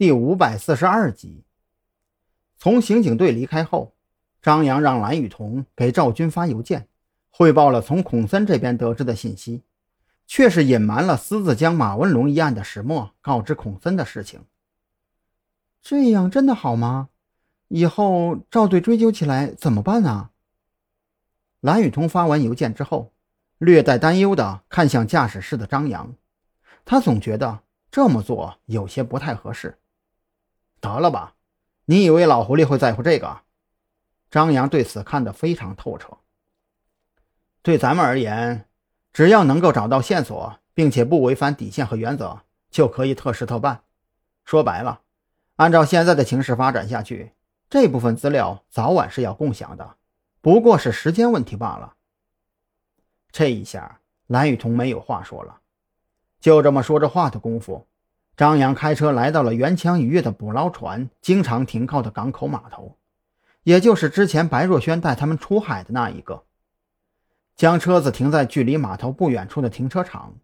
第五百四十二集。从刑警队离开后，张扬让蓝雨桐给赵军发邮件，汇报了从孔森这边得知的信息，却是隐瞒了私自将马文龙一案的始末告知孔森的事情。这样真的好吗？以后赵队追究起来怎么办啊？蓝雨桐发完邮件之后，略带担忧地看向驾驶室的张扬，他总觉得这么做有些不太合适。得了吧，你以为老狐狸会在乎这个？张扬对此看得非常透彻。对咱们而言，只要能够找到线索，并且不违反底线和原则，就可以特事特办。说白了，按照现在的情势发展下去，这部分资料早晚是要共享的，不过是时间问题罢了。这一下，蓝雨桐没有话说了。就这么说着话的功夫。张扬开车来到了元强渔业的捕捞船经常停靠的港口码头，也就是之前白若萱带他们出海的那一个。将车子停在距离码头不远处的停车场，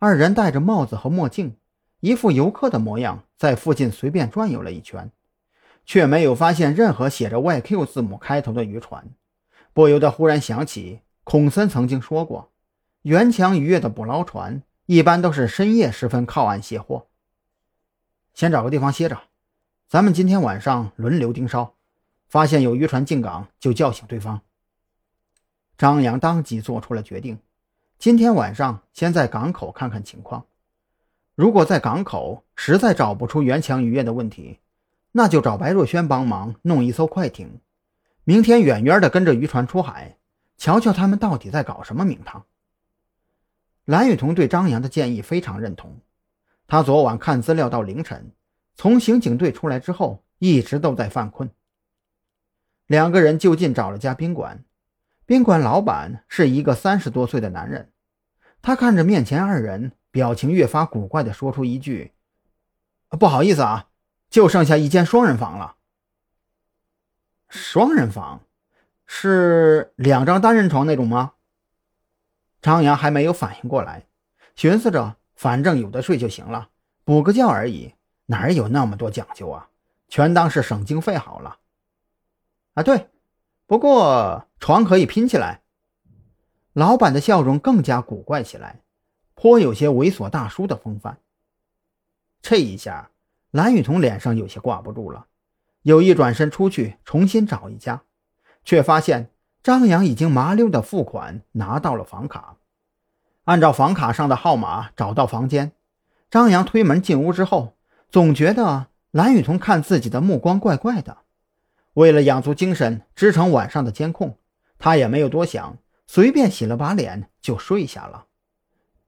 二人戴着帽子和墨镜，一副游客的模样，在附近随便转悠了一圈，却没有发现任何写着 YQ 字母开头的渔船，不由得忽然想起孔森曾经说过，元强渔业的捕捞船一般都是深夜时分靠岸卸货。先找个地方歇着，咱们今天晚上轮流盯梢，发现有渔船进港就叫醒对方。张扬当即做出了决定，今天晚上先在港口看看情况，如果在港口实在找不出袁强渔业的问题，那就找白若萱帮忙弄一艘快艇，明天远远的跟着渔船出海，瞧瞧他们到底在搞什么名堂。蓝雨桐对张扬的建议非常认同。他昨晚看资料到凌晨，从刑警队出来之后，一直都在犯困。两个人就近找了家宾馆，宾馆老板是一个三十多岁的男人。他看着面前二人，表情越发古怪的说出一句：“不好意思啊，就剩下一间双人房了。”双人房是两张单人床那种吗？张扬还没有反应过来，寻思着。反正有的睡就行了，补个觉而已，哪有那么多讲究啊？全当是省经费好了。啊，对，不过床可以拼起来。老板的笑容更加古怪起来，颇有些猥琐大叔的风范。这一下，蓝雨桐脸上有些挂不住了，有意转身出去重新找一家，却发现张扬已经麻溜的付款拿到了房卡。按照房卡上的号码找到房间，张扬推门进屋之后，总觉得蓝雨桐看自己的目光怪怪的。为了养足精神支撑晚上的监控，他也没有多想，随便洗了把脸就睡下了。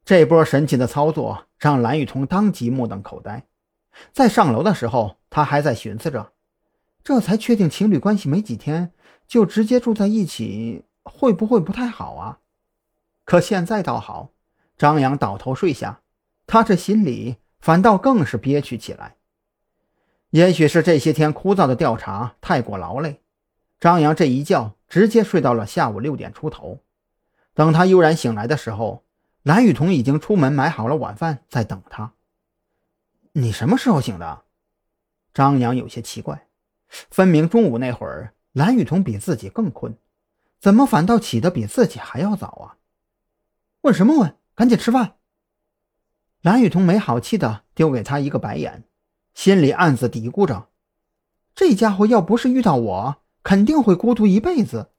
这波神奇的操作让蓝雨桐当即目瞪口呆。在上楼的时候，他还在寻思着，这才确定情侣关系没几天就直接住在一起，会不会不太好啊？可现在倒好，张扬倒头睡下，他这心里反倒更是憋屈起来。也许是这些天枯燥的调查太过劳累，张扬这一觉直接睡到了下午六点出头。等他悠然醒来的时候，蓝雨桐已经出门买好了晚饭在等他。你什么时候醒的？张扬有些奇怪，分明中午那会儿蓝雨桐比自己更困，怎么反倒起得比自己还要早啊？问什么问？赶紧吃饭！蓝雨桐没好气的丢给他一个白眼，心里暗自嘀咕着：这家伙要不是遇到我，肯定会孤独一辈子。